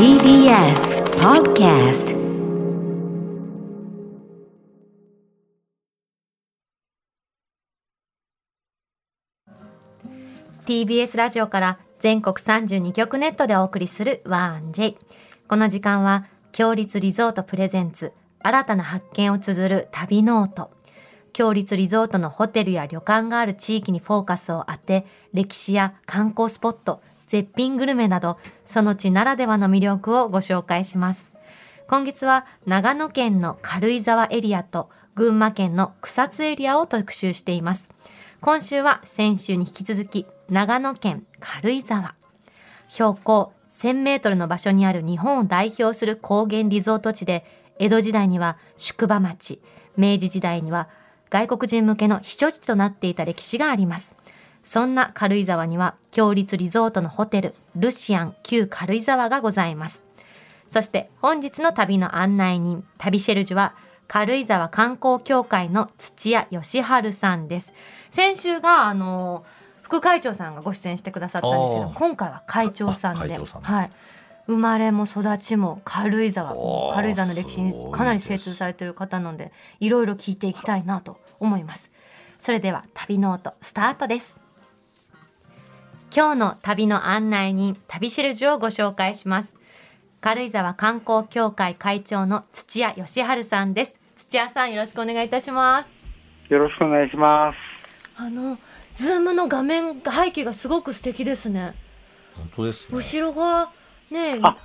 TBS Podcast B. S. ラジオから全国32局ネットでお送りする 1J この時間は共立リゾートプレゼンツ新たな発見を綴る旅ノート共立リゾートのホテルや旅館がある地域にフォーカスを当て歴史や観光スポット絶品グルメなどその地ならではの魅力をご紹介します。今月は長野県の軽井沢エリアと群馬県の草津エリアを特集しています。今週は先週に引き続き長野県軽井沢。標高1000メートルの場所にある日本を代表する高原リゾート地で江戸時代には宿場町明治時代には外国人向けの避暑地となっていた歴史があります。そんな軽井沢には強立リゾートのホテルルシアン旧軽井沢がございます。そして本日の旅の案内人旅シェルジュは軽井沢観光協会の土屋義治さんです。先週があの副会長さんがご出演してくださったんですけど今回は会長さんでん。はい。生まれも育ちも軽井沢軽井沢の歴史にかなり精通されている方なのでいろいろ聞いていきたいなと思います。それでは旅ノートスタートです今日の旅の案内人旅シェルジュをご紹介します。軽井沢観光協会会長の土屋義治さんです。土屋さんよろしくお願いいたします。よろしくお願いします。あのズームの画面背景がすごく素敵ですね。本当ですね。後ろがねあ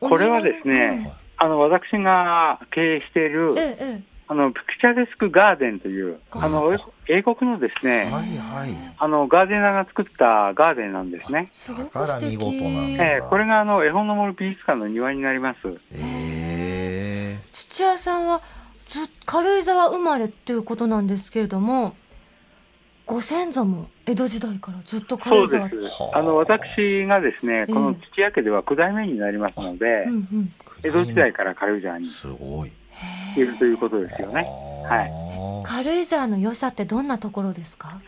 おこれはですねあの、私が経営しているええあの、ピクチャレスクガーデンという、あの、英国のですね、はいはい。あの、ガーデナーが作ったガーデンなんですね。すごくだから素敵見事なんだええこれがあの、絵本の森美術館の庭になります。ええ土屋さんはず軽井沢生まれっていうことなんですけれどもご先祖も江戸時代からずっと軽そうで井沢すは。ああの、私がですね、ええこの土屋家では九代目になりますのでう、んうん江戸時代から軽井沢にすごい。いるということですよね。はい。軽井沢の良さってどんなところですか？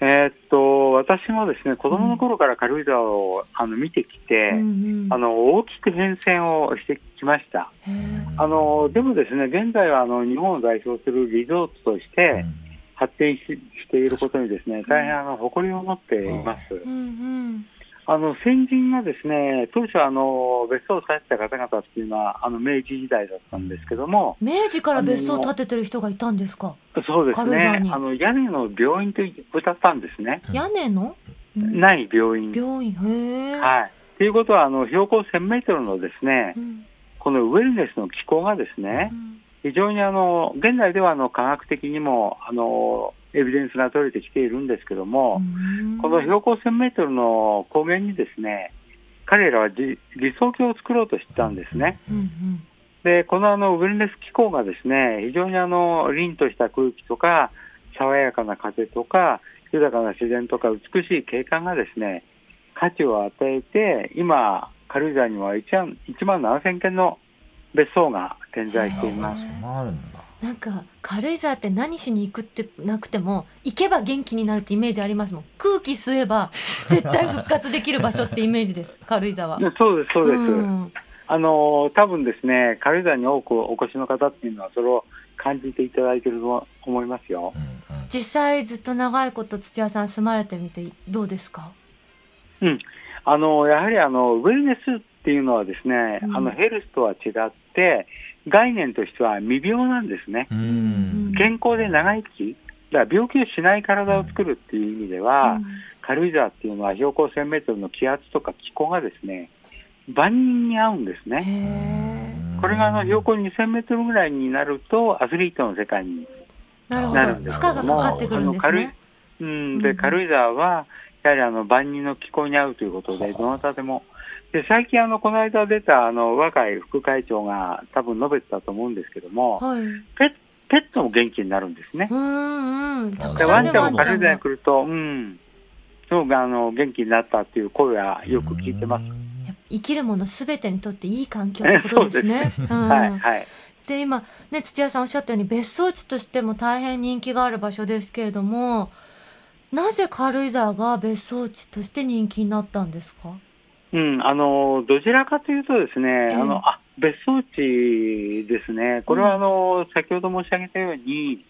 えーっと、私もですね、子供の頃から軽井沢をあの見てきて、うんうん。あの大きく変遷をしてきました。あのでもですね、現在はあの日本を代表するリゾートとして発展ししていることにですね、大変あの誇りを持っています。うんうんあの先人がですね、当初あの別荘を建てた方々っていうのはあの明治時代だったんですけども、明治から別荘を建ててる人がいたんですか？そうですね、あの屋根の病院と歌ったんですね。うん。屋根の？ない病院。病院。へえはい。ということはあの標高1000メートルのですねう、ん。このウェルネスの気候がですねう、ん。非常にあの現在ではあの科学的にもあのエビデンスが取れてきているんですけども、うんこの標高1000メートルの高原にですね、彼らは理理想郷を作ろうとしてたんですね。うんうんで、このあのウェルネス気候がですね、非常にあの凛とした空気とか、爽やかな風とか、豊かな自然とか美しい景観がですね、価値を与えて、今、軽井沢には1万 ,1 万7000件の別荘が点在しています。なんか軽井沢って何しに行くってなくても行けば元気になるってイメージありますもん。空気吸えば絶対復活できる場所ってイメージです。軽井沢。でそうです、そうです。ん。あの多分ですね、軽井沢に多くお越しの方っていうのは、それを感じていただいていると思いますよ。うんうん。実際ずっと長いこと土屋さん住まれてみてどうですか？うん、あのやはりあのウェルネスっていうのはですね、うん。あのヘルスとは違って、概念としては未病なんですね。ううん。ん。健康で長生き、だから病気をしない体を作るっていう意味では、軽井沢っていうのは標高1000メートルの気圧とか気候がですね、万人に合うんですへね。えこれがあの標高2000メートルぐらいになると、アスリートの世界になるほど。なるんです負荷がかかってくるんですね。うん、うん。で軽井沢は、やはりあの万人の気候に合うということで、どなたでも、で最近あの、この間出たあの若い副会長が多分述べてたと思うんですけども、はいペペットも元気になるんですね。うんうんたくでさんでワンちゃんもワンちゃんが軽井沢に来ると、うん、すごくあの元気になったっていう声はよく聞いてます。生きるものすべてにとっていい環境ってことですね。うんはい、はい。で今ね土屋さんおっしゃったように別荘地としても大変人気がある場所ですけれどもなぜ軽井沢が別荘地として人気になったんですか？ううん、あのどちらかというとですね、えあのあ別荘地ですね、これはあの、先ほど申し上げたように、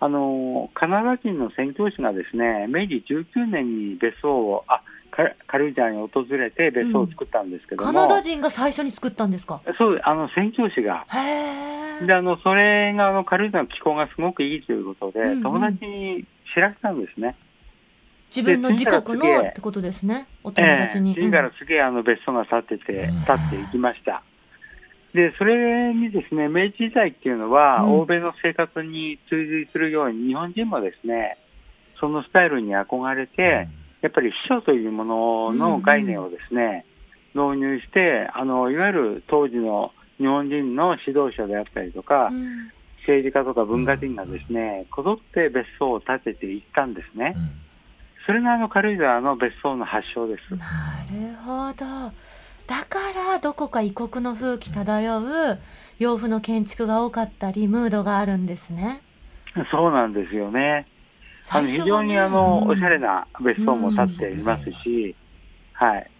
あのカナダ人の宣教師がですね明治19年に別荘を、あカ軽井沢に訪れて別荘を作ったんですけども、カナダ人が最初に作ったんですか？そうあの宣教師が、へえであのそれがあの軽井沢の気候がすごくいいということで、うんうん。友達に知らせたんですね。自分の自国で次から次へ。のってことですね。お友達に、ええ次から次へあの別荘が建ってて、うん。建っていきました。で、それにですね、明治時代っていうのは、うん。欧米の生活に追随するように、日本人もですね、そのスタイルに憧れて、やっぱり秘書というものの概念をですね、導入して、あの、いわゆる当時の日本人の指導者であったりとか、うん。政治家とか文化人がですね、こぞって別荘を建てていったんですね。う。んそれがあの軽井沢の別荘の発祥です。なるほどだからどこか異国の風紀漂う洋風の建築が多かったりムードがあるんですねそうなんですよね。あの非常にあの、おしゃれな別荘も建っていますし、はい。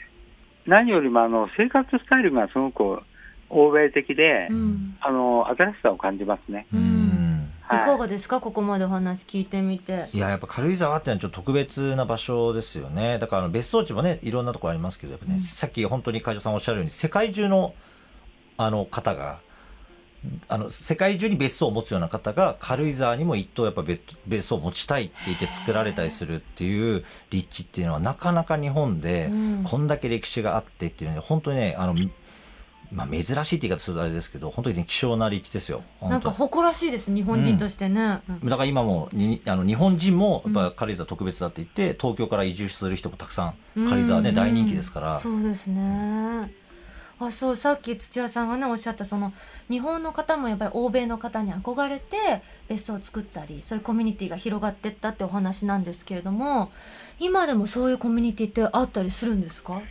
何よりもあの生活スタイルがすごく欧米的で、うんあの新しさを感じますね。ううんんいはい。かがですか？ここまでお話聞いてみて。いややっぱ軽井沢ってのはちょっと特別な場所ですよね。だから別荘地もねいろんなところありますけどやっぱね、うん。さっき本当に会長さんおっしゃるように世界中のあの方があの世界中に別荘を持つような方が軽井沢にも一棟やっぱ別別荘を持ちたいって言って作られたりするっていう立地っていうのはなかなか日本でうん。こんだけ歴史があってっていうので本当にねあの、まあ、珍しいって言い方するとあれですけど本当に、ね、希少な立地ですよ。なんか誇らしいです日本人としてね、うん。だから今もにあの日本人もやっぱ軽井沢特別だって言って、東京から移住する人もたくさん軽井沢ね、うん。大人気ですから、そうですね。あそうさっき土屋さんがねおっしゃったその日本の方もやっぱり欧米の方に憧れて別荘を作ったりそういうコミュニティが広がってったってお話なんですけれども今でもそういうコミュニティってあったりするんですか、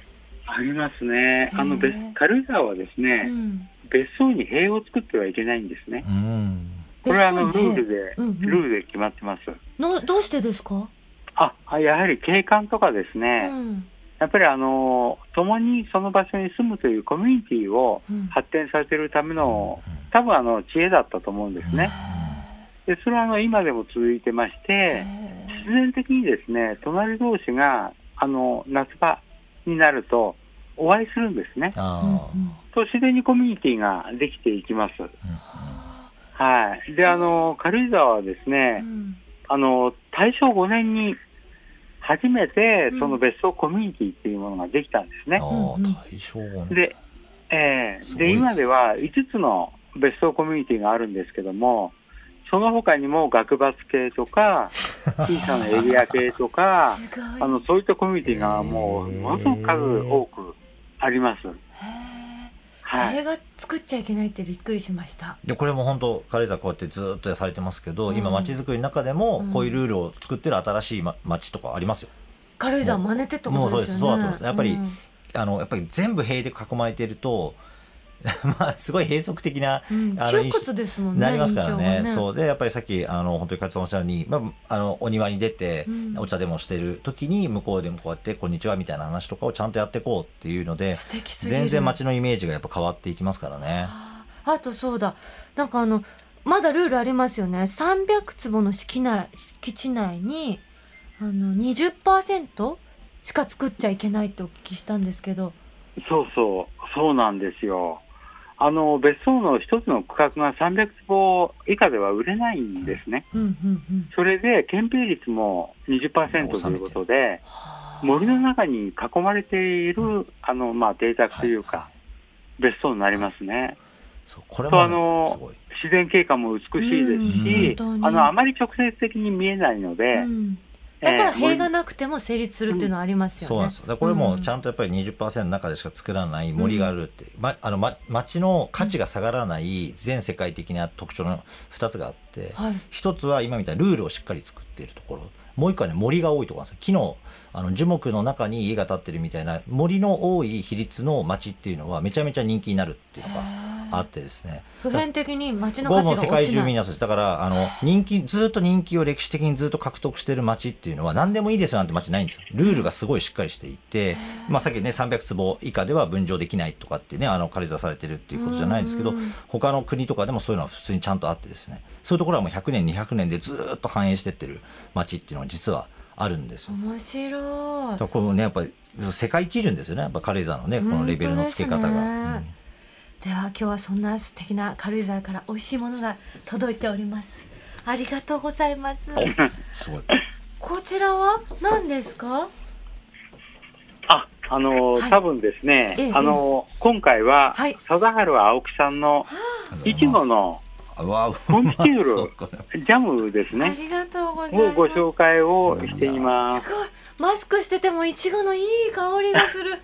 ありますね。あの別軽井沢はですね、うん、別荘に塀を作ってはいけないんですね。うん。これはあのルールで、うんうん。ルールで決まってます。のどうしてですか、あ、あやはり景観とかですね、うん。やっぱりあの共にその場所に住むというコミュニティをうん。発展させるための多分あの知恵だったと思うんですね。でそれはあの今でも続いてまして、へ必然的にですね隣同士があの夏場になるとお会いするんですね。と自然にコミュニティができていきます。ははい。で、あの軽井沢はですあねう、ん。あの大正5年に初めてうん。その別荘コミュニティっていうものができたんですね。で、えーで今では5つの別荘コミュニティがあるんですけども、その他にも学閥系とか、小さなエリア系とか、あのそういったコミュニティがもうものすごく数多くあります。へはい。ー映画作っちゃいけないってびっくりしました。でこれも本当軽井沢こうやってずっとされてますけど、うん。今街づくりの中でもうん。こういうルールを作ってる新しいま街とかありますよ。軽井沢真似てとですよね。もうそうです。そうだと思います。やっぱりうん。あのやっぱり全部塀で囲まれてると まあすごい閉塞的なうん。あの窮屈ですもんねなりますからね。印象がそう。でやっぱりさっきあの本当に勝さんおっしゃるように、まあ、あのお庭に出て、うん。お茶でもしてる時に向こうでもこうやって「こんにちは」みたいな話とかをちゃんとやっていこうっていうので素敵すぎる。全然街のイメージがやっぱ変わっていきますからね。あ。とそうだ。なんかあのまだルールありますよね。300坪の敷内敷地内にあの20%しか作っちゃいけないってお聞きしたんですけど。そうそう、そうなんですよ。あの別荘の一つの区画が300坪以下では売れないんですね。うんうんうんそれで憲兵率も20%ということで、はあ森の中に囲まれているあの、まあ、邸宅というか、別荘になりますね。そうこれも、ね、あの。自然景観も美しいですうんし、あのあまり直接的に見えないので、うんだからえー塀がなくても成立するっていうのはありますよねそうなんです。よ。これもちんゃんとやっぱり20%の中でしか作らない森があるって、まあのま町の価値が下がらない全世界的な特徴の2つがあって、はい一つは今みたいなルールをしっかり作っているところ。もう一個はね森が多いところなんですよ木のあの樹木の中に家が建ってるみたいな森の多い比率の町っていうのはめちゃめちゃ人気になるっていうのがあってですね。普遍的に街の価値世界中が落ちない。みんなそうです。だからあの人気ずっと人気を歴史的にずっと獲得してる街っていうのは何でもいいですよなんて街ないんですよ。ルールがすごいしっかりしていて、まあ、さっきね300坪以下では分譲できないとかってねあの軽井沢されてるっていうことじゃないですけどうん。他の国とかでもそういうのは普通にちゃんとあってですね。そういうところはもう100年200年でずっと繁栄してってる街っていうのは実はあるんですよ。面白い。このねやっぱり世界基準ですよね。やっぱ軽井沢のねこのレベルの付け方が。では今日はそんな素敵な軽井沢から美味しいものが届いております。ありがとうございます。すごい。こちらは何ですか？あ、あの、はい。多分ですね、ええあの、今回は、はい。貞治青木さんのいちごのコンフィチュール ジャムですあね、りがとうございます。をご紹介をしています。す。ごい。マスクしててもいちごのいい香りがする。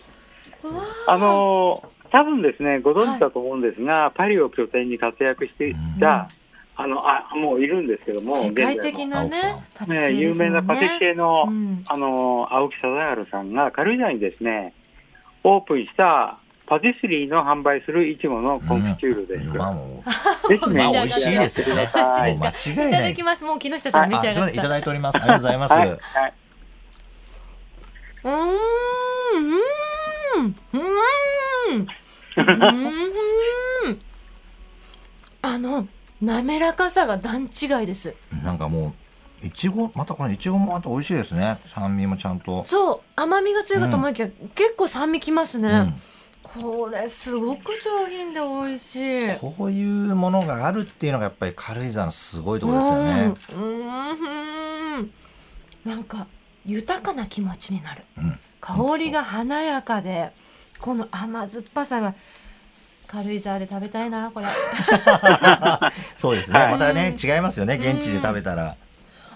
あの多分ですね、ご存知だと思うんですが、パリを拠点に活躍していた、あのあもういるんですけども、世界的な現在ねのパティシエね、有名なパティシエの,、うん。あの青木貞治さんが軽井沢にですね、オープンしたパティスリーの販売するいちごのコンフィチュールです。まあもぜひね、まあし上が美味しいですよね。ってください。い。いない。ただきます。もう木下さん召あ、すみません、い。たし上がっただいております。ありがとうございます。はい、はい、うーんあの滑らかさが段違いです。なんかもう、いちご、またこのいちごもまた美味しいですね。酸味もちゃんと。そう。甘みが強いかと思いきや、結構酸味きますね、うん。これすごく上品で美味しい。こういうものがあるっていうのがやっぱり軽井沢のすごいところですよね。うん。うん。なんか豊かな気持ちになる。うん。香りが華やかでこの甘酸っぱさが軽井沢で食べたいなこれ そうですね。はいまたね、違いますよね。現地で食べたら。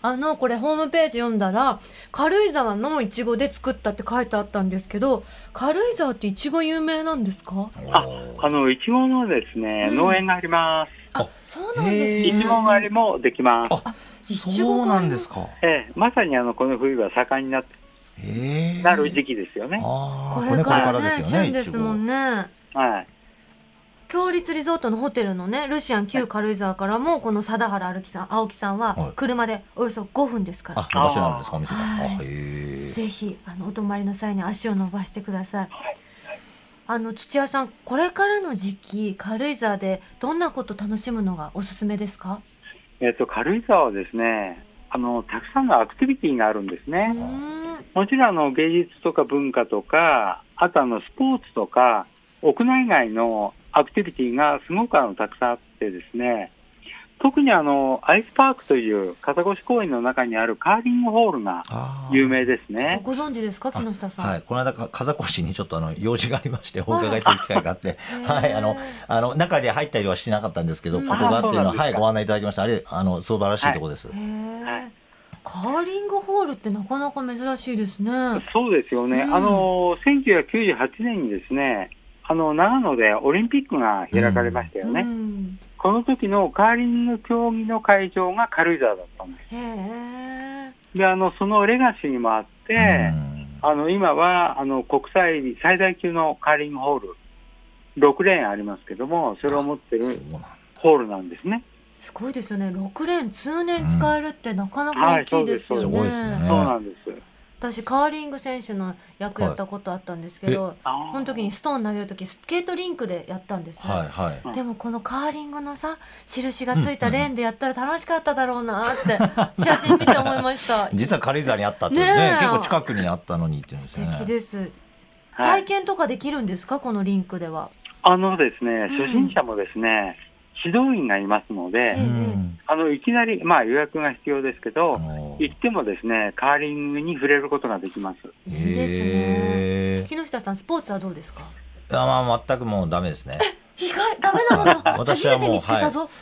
あのこれホームページ読んだら軽井沢のいちごで作ったって書いてあったんですけど軽井沢っていちご有名なんですか？ああの、いちごのですね、うん農園があります。あそうなんですへねいちご狩りもできます。あそうなんですか。ええ、まさにあのこの冬は盛んになへえ。なる時期ですよね。ああ、これからねですよね。旬ですもんね。ねはい。強立リゾートのホテルのねルシアン旧軽井沢からもこの貞原歩きさん青木さんははい車でおよそ5分ですからあ、お場所なんですか、お店が。あ、はいへえ。ぜひあのお泊まりの際に足を伸ばしてください。あの土屋さんこれからの時期軽井沢でどんなこと楽しむのがおすすめですか？えっと、軽井沢はですね、あの、たくさんのアクティビティがあるんですね。んもちろんあの芸術とか文化とか、あとあのスポーツとか、屋内外のアクティビティがすごくあのたくさんあってですね、特にあのアイスパークという片越公園の中にあるカーリングホールが有名ですね。ご存知ですか？木下さん？はい、この間か風越にちょっとあの用事がありましてお伺いする機会があって、はい、あのあの中で入ったりはしてなかったんですけど、うんここがっていうのははいご案内いただきました。あれあの素晴らしいところです。はいカーリングホールってなかなか珍しいですね。そうですよね。うんあの1998年にですね、あの長野でオリンピックが開かれましたよね。うんこの時のカーリング競技の会場が軽井沢だったんです。で、あのそのレガシーもあって、うんあの今はあの国際最大級のカーリングホール、6レーンありますけども、それを持ってるホールなんですね。すごいですよね。6連通年使えるってなかなか大きいですよね。はいそうですすごいですねそうなんです。私カーリング選手の役やったことあったんですけど、あーその時にストーン投げる時スケートリンクでやったんです、はいはい。うん。でもこのカーリングのさ印がついたレーンでやったら楽しかっただろうなって 写真見て思いました。実は軽井沢にあったっていうねねえ。結構近くにあったのにっていうんです素。敵です。はい。体験とかできるんですか？このリンクでは。あのですね、ん。初心者もですね、指導員がいますので、ええ。うんあのいきなり、まあ、予約が必要ですけあど、の行ってもですね、カーリングに触れることができます。いいですね。へ木下さんスポーツはどうですか？ーあまあ全くもうダメですね。意外ダメなもの。私はも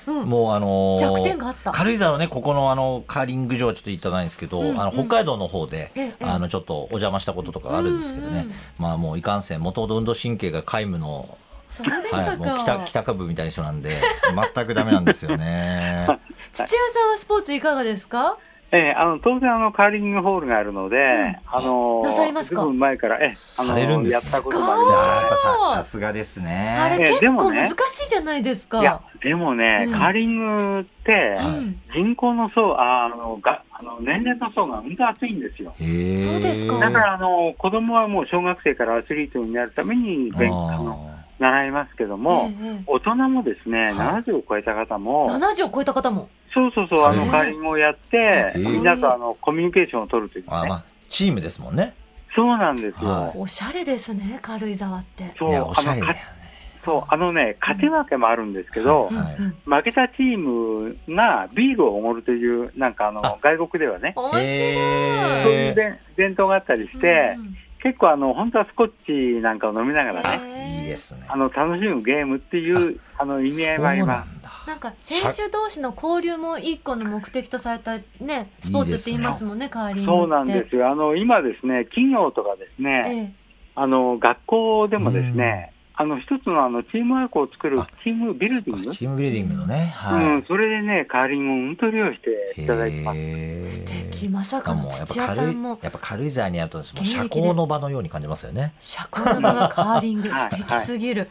うもうあのー弱点があった。軽井沢のねここのあのカーリング場はちょっと行ったないんですけど、うん。うん。あの北海道の方で、ええあのちょっとお邪魔したこととかあるんですけどね、うん。うんまあもういかんせんもともと運動神経が皆無の、そうでしたか、はい、もう北北下部みたいな人なんで 全くダメなんですよね。土屋さんはスポーツいかがですか？ええあの当然あのカーリングホールがあるので、あのなさりますか？ずいぶん前からええあのされるんです。やったこともありじゃまあやっぱささすがですね。あれえ結構でもね難しいじゃないですか。す。いやでもね、うん。カーリングって、うん。人口の層ああのがあの年齢の層が本当厚いんですよ。そうですか。だからあの子供はもう小学生からアスリートになるために勉あの習いますけども、ええ。え大人もですね、はい。70を超えた方えも、70を超えた方も。そうそうそう、あのへえ。カーリングをやって、へえ。みんなとあのコミュニケーションを取るというね、あまあチームですもんね。そうなんですよ。はおしゃれですね、軽井沢って。そうおしゃれだよあのかねそうあのね、勝ち負けもあるんですけど、はいはいうんうん。負けたチームがビールをおごるという、なんかあのあ。外国ではね、面白い。そういう伝伝統があったりして、うん結構あの、本当はスコッチなんかを飲みながらね、へえいいですね。あの楽しむゲームっていうあの意味合いはありまそうなんか選手同士の交流も一個の目的とされたねスポーツって言いますもんねカーリンす。グって。そうなんですよ。あの、今ですね、企業とかですね、えあの、学校でもですね、あの、一つのあの、チームワークを作るあチームビルディング？チームビルディングのね。はい、うん、それでね、カーリングをうんと利用していただいてます。素敵。まさかのもうやっぱ土屋さ軽いんもやっぱ軽井沢にあるともう社交の場のように感じますよね。社交の場がカーリング はい。素敵すぎる、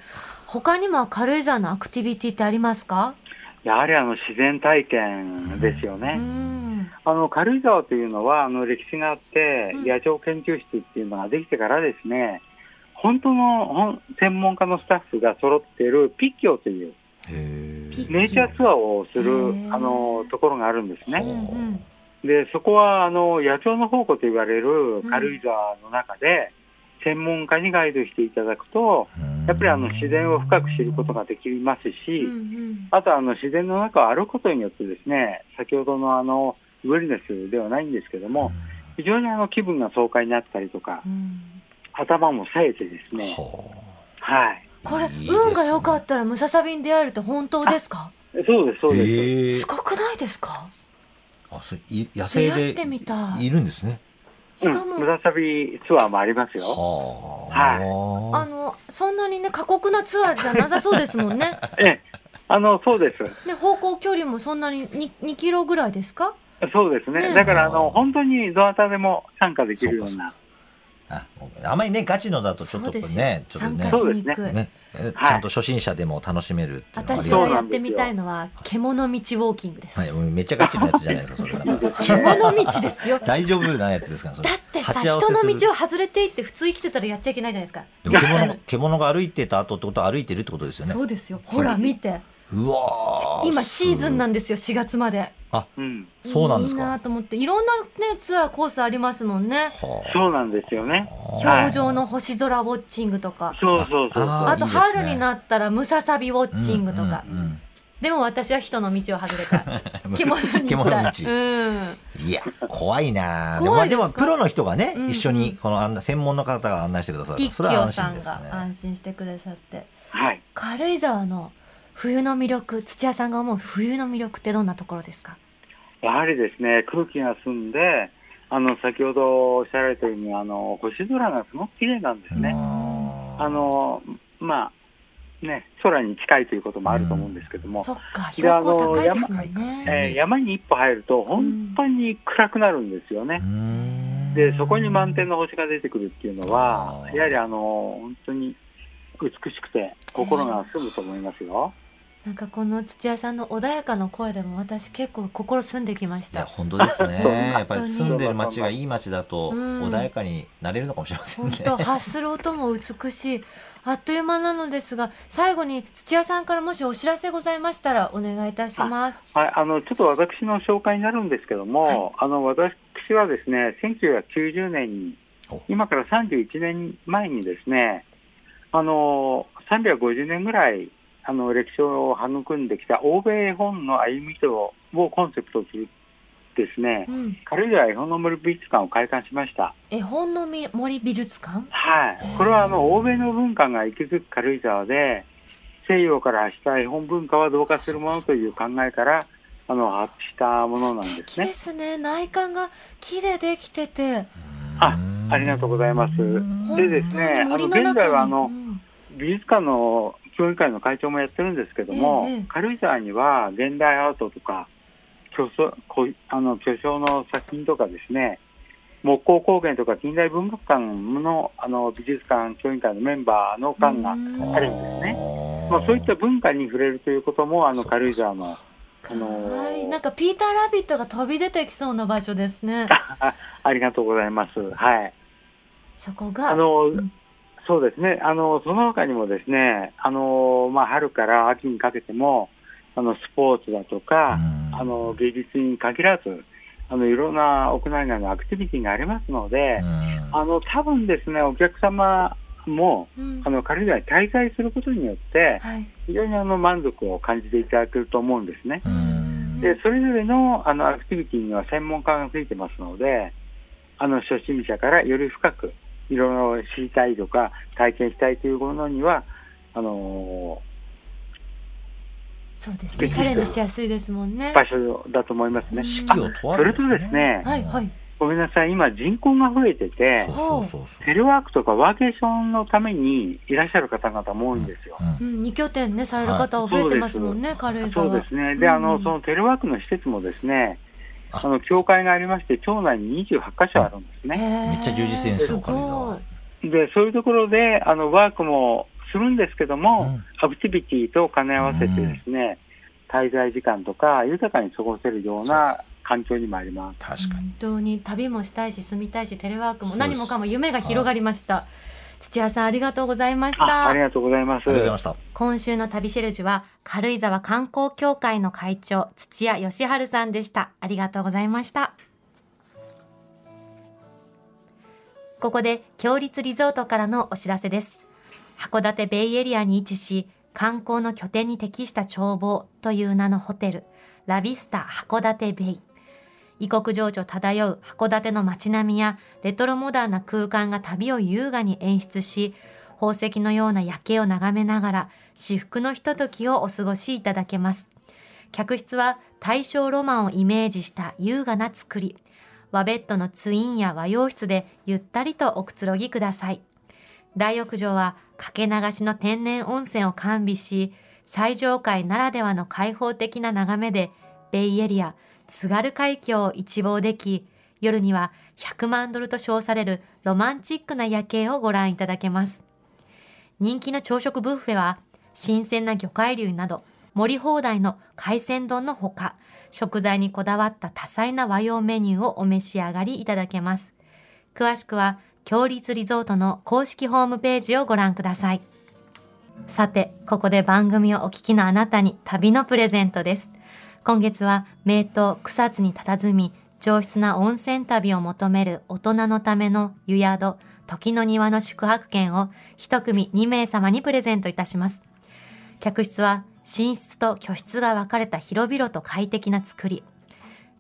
他にも軽井沢のアクティビティってありますか？やはりあの、自然体験ですようね。ん。あの、軽井沢というのは、あの、歴史があってうん、野鳥研究室っていうのができてからですね、本当の専門家のスタッフが揃っているピッキョというネイチャーツアーをするあのところがあるんですうんね。う。んで、そこはあの野鳥の宝庫と言われる軽井沢の中で、専門家にガイドしていただくと、やっぱりあの自然を深く知ることができますうんし、うん。あとあの自然の中を歩くことによってですね、先ほどのあのウェルネスではないんですけども、非常にあの気分が爽快になったりとか、うん頭も冴えてですね、はい。これいいね。運が良かったらムササビに出会えるって本当ですか？そうです、そうです。すごくないですか？あそれい野生出会でってみたい。いるんですね。しかも、うん、ムササビツアーもありますよ。はあ。のそんなにね過酷なツアーじゃなさそうですもんね。ええ、あの、そうです。で方向距離もそんなに 2, 2キロぐらいですか？そうですね。ね。だから、あの、本当にどなたでも参加できるような。ああまりねガチのだとちょっとねちょっとね参加しに行く、ね。えはい。ちゃんと初心者でも楽しめる私がやってみたいのは獣道ウォーキングです、はい、めっちゃガチのやつじゃないですか、それ。獣道ですよ。大丈夫なやつですかね、それ。だってさ人の道を外れていって普通生きてたらやっちゃいけないじゃないですか。でも獣 獣が歩いてた後ってことは歩いてるってことですよね。そうですよ。ほら見てうわー。今シーズンなんですよ4月まで。うん。そうなんですか。いいなと思っていろんなねツアーコースありますもんね。はあ。そうなんですよね。はい表情の星空ウォッチングとか。そうそうそう。ああと春になったらムササビウォッチングとか、うんうんでも私は人の道を外れた。いうん獣に行きうん。いや怖いな怖いでもプロの人がね、一緒にこの案内専門の方が案内してくださるピッそれは安キオさんが安心してくださって。はい。軽井沢の冬の魅力土屋さんが思う冬の魅力ってどんなところですか？やはりですね、空気が澄んで、あの、先ほどおっしゃられたように、あの、星空がすごく綺麗なんですね。うんあの、まあ、ね、空に近いということもあると思うんですけども、そっかで標高高いですもんあの山ねえー山に一歩入ると本当に暗くなるんですよねう。んで、そこに満天の星が出てくるっていうのはやはりあの、本当に美しくて心が澄むと思いますよ。なんかこの土屋さんの穏やかな声でも私結構心澄んできました。いや本当ですね。やっぱり住んでる街がいい街だとうん穏やかになれるのかもしれませんね。本当発する音も美しい。あっという間なのですが最後に土屋さんからもしお知らせございましたらお願いいたします。はい、あの、ちょっと私の紹介になるんですけども、はい。あの、私はですね、1990年にお、今から31年前にですね、あの、350年ぐらい、あの、歴史を育んできた欧米絵本の歩みとをコンセプトとするですね。う、ん。軽井沢絵本の森美術館を開館しました。絵本のみ森美術館？はい。これはあの、欧米の文化が息づく軽井沢で、西洋から発した絵本文化は同化するものという考えから、あの、発したものなんですね。で。すね。内観が木でできてて。あありがとうございます。でですねあの現在はあのうん。美術館の協議会の会長もやってるんですけども、ええ軽井沢には現代アートとか巨匠こあの巨匠の作品とかですね、木工工芸とか近代文学館のあの美術館教員会のメンバーの館がうんあるんですね。まあ、そういった文化に触れるということも、あの軽井沢の、あのーはい、なんかピーターラビットが飛び出てきそうな場所ですね。あ ありがとうございます。はい。そこが。あの、んそうですね。あの、その他にもですね、あの、まあ、春から秋にかけても、あの、スポーツだとか、あの、芸術に限らず、あの、いろんな屋内外のアクティビティがありますので、あの、多分ですね、お客様も、うんあの、軽井沢に滞在することによって、はい。非常にあの、満足を感じていただけると思うんですね。うんで、それぞれのあのアクティビティには専門家がついてますので、あの初心者からより深くいろいろ知りたいとか体験したいというものには、あのそうですね。チャレンジしやすいですもんねー。場所だと思いますね。四季を問わそれとずですねですね、はいはい。ごめんなさい、今人口が増えててテレワークとかワーケーションのためにいらっしゃる方々も多いんですよ。うんうん、二拠点ねされる方は増えてますもんね、軽井沢。そうですね。で、あの、うんそのテレワークの施設もですね、ああの、教会がありまして、町内に28箇所あるんですね。めめっちゃ充実してるんですよで、そういうところで、あの、ワークもするんですけども、うん。アクティビティと兼ね合わせてですね、滞在時間とか豊かに過ごせるような環境にもあります。確かに。本当に旅もしたいし住みたいしテレワークも何もかも夢が広がりました。土屋さんありがとうございましあありた。がとうございます。ありがとうございました今週の旅シェルジュは軽井沢観光協会の会長土屋義治さんでした。ありがとうございました。ここで強立リゾートからのお知らせです。函館ベイエリアに位置し、観光の拠点に適した眺望という名のホテル、ラビスタ函館ベイ。異国情緒漂う函館の街並みやレトロモダンな空間が旅を優雅に演出し、宝石のような夜景を眺めながら至福のひとときをお過ごしいただけます。客室は大正ロマンをイメージした優雅な作り。和ベッドのツインや和洋室でゆったりとおくつろぎください。大浴場はかけ流しの天然温泉を完備し、最上階ならではの開放的な眺めで、ベイエリア、津軽海峡を一望でき、夜には100万ドルと称されるロマンチックな夜景をご覧いただけます。人気の朝食ブッフェは、新鮮な魚介類など、盛り放題の海鮮丼のほか、食材にこだわった多彩な和洋メニューをお召し上がりいただけます。詳しくは、強立リゾートの公式ホームページをご覧ください。さて、ここで番組をお聞きのあなたに旅のプレゼントです。今月は名湯草津に佇み、上質な温泉旅を求める大人のための湯宿、時の庭の宿泊券を一組2名様にプレゼントいたします。客室は寝室と居室が分かれた広々と快適な作り。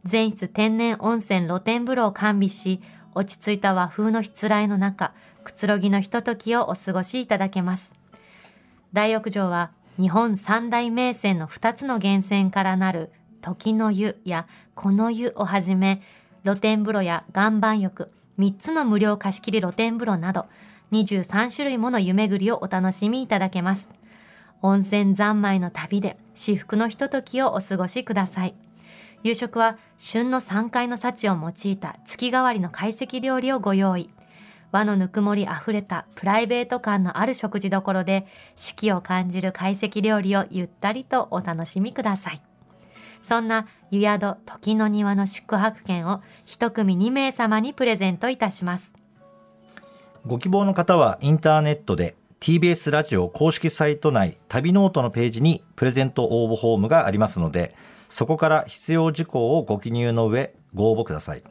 全室天然温泉露天風呂を完備し、落ち着いた和風のしつらいの中、くつろぎのひとときをお過ごしいただけます。大浴場は日本三大名泉の2つの源泉からなる時の湯やこの湯をはじめ、露天風呂や岩盤浴、3つの無料貸し切り露天風呂など、23種類もの湯巡りをお楽しみいただけます。温泉三昧の旅で至福のひとときをお過ごしください。夕食は旬の山海の幸を用いた月替わりの懐石料理をご用意。和のぬくもりあふれたプライベート感のある食事どころで四季を感じる懐石料理をゆったりとお楽しみください。そんな湯宿時の庭の宿泊券を一組2名様にプレゼントいたします。ご希望の方はインターネットで TBS ラジオ公式サイト内旅ノートのページにプレゼント応募フォームがありますのでそこから必要事項をご記入の上ご応募ください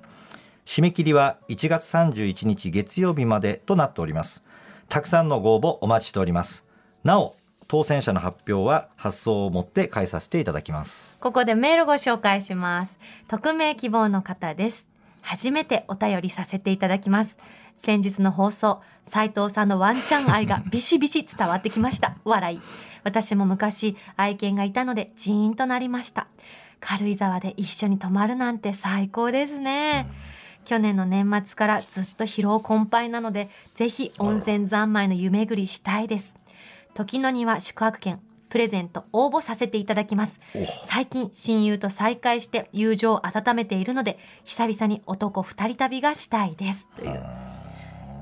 締め切りは1月31日月曜日までとなっておりますたくさんのご応募お待ちしておりますなお当選者の発表は発送をもって代えさせていただきますここでメールご紹介します。匿名希望の方です。初めてお便りさせていただきます。先日の放送、斉藤さんのワンちゃん愛がビシビシ伝わってきました。笑い。私も昔愛犬がいたのでジーンとなりました。軽井沢で一緒に泊まるなんて最高ですね。去年の年末からずっと疲労困憊なので、ぜひ温泉三昧の湯巡りしたいです。時の庭宿泊券プレゼント応募させていただきます。お。最近親友と再会して友情を温めているので久々に男二人旅がしたいです。という。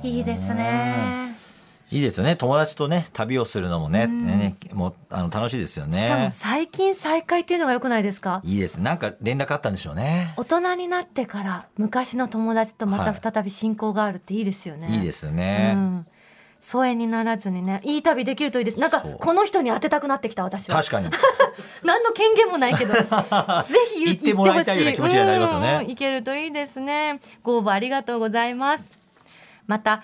いいですねいいですよね。友達とね旅をするのもね,、うん。ねもうあの楽しいですよね。しかも最近再会っていうのが良くないですか？いいです。なんか連絡あったんでしょうね。大人になってから昔の友達とまた再び親交があるっていいですよね、いいですよね、うん。疎遠にならずにねいい旅できるといいです。なんかこの人に当てたくなってきた私は。確かに。何の権限もないけど ぜひ言ってもらいたいような気持ちにはなりますよね。うん。いけるといいですね。ご応募ありがとうございます。また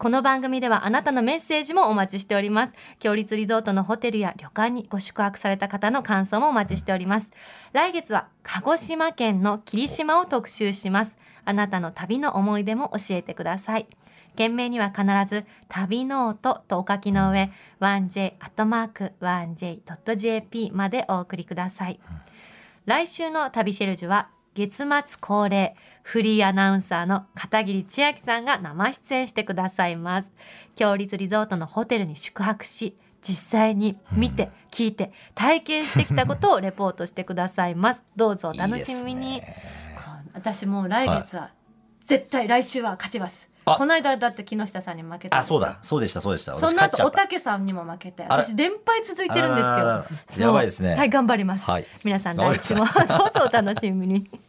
この番組ではあなたのメッセージもお待ちしております。強立リゾートのホテルや旅館にご宿泊された方の感想もお待ちしております。来月は鹿児島県の霧島を特集します。あなたの旅の思い出も教えてください。件名には必ず旅ノートとお書きの上 1j.1j.jp までお送りください。来週の旅シェルジュは月末恒例フリーアナウンサーの片桐千秋さんが生出演してくださいます。強立リゾートのホテルに宿泊し実際に見て、聞いて体験してきたことをレポートしてくださいます。どうぞお楽しみに。私もう来月は、絶対来週は勝ちます。あ。この間だって木下さんに負けたあそうだ。そうでしたそうでした。その後おた。たけさんにも負けて私連敗続いてるんですよ。やばいですね。はい頑張ります、はい。皆さん来週も。ど うぞお楽しみに